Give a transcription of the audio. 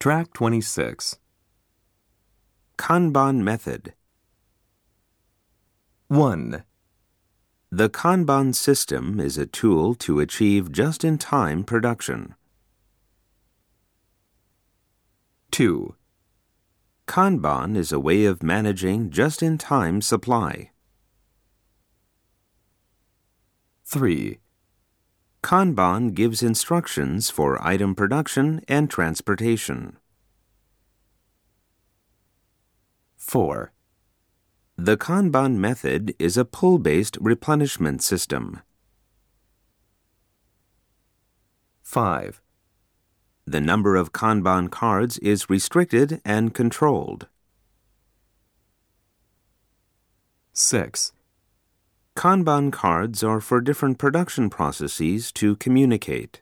Track 26. Kanban method. 1, The Kanban system is a tool to achieve just in time production. 2, Kanban is a way of managing just in time supply. 3, Kanban gives instructions for item production and transportation. 4, The Kanban method is a pull based replenishment system. 5, The number of Kanban cards is restricted and controlled. 6, Kanban cards are for different production processes to communicate.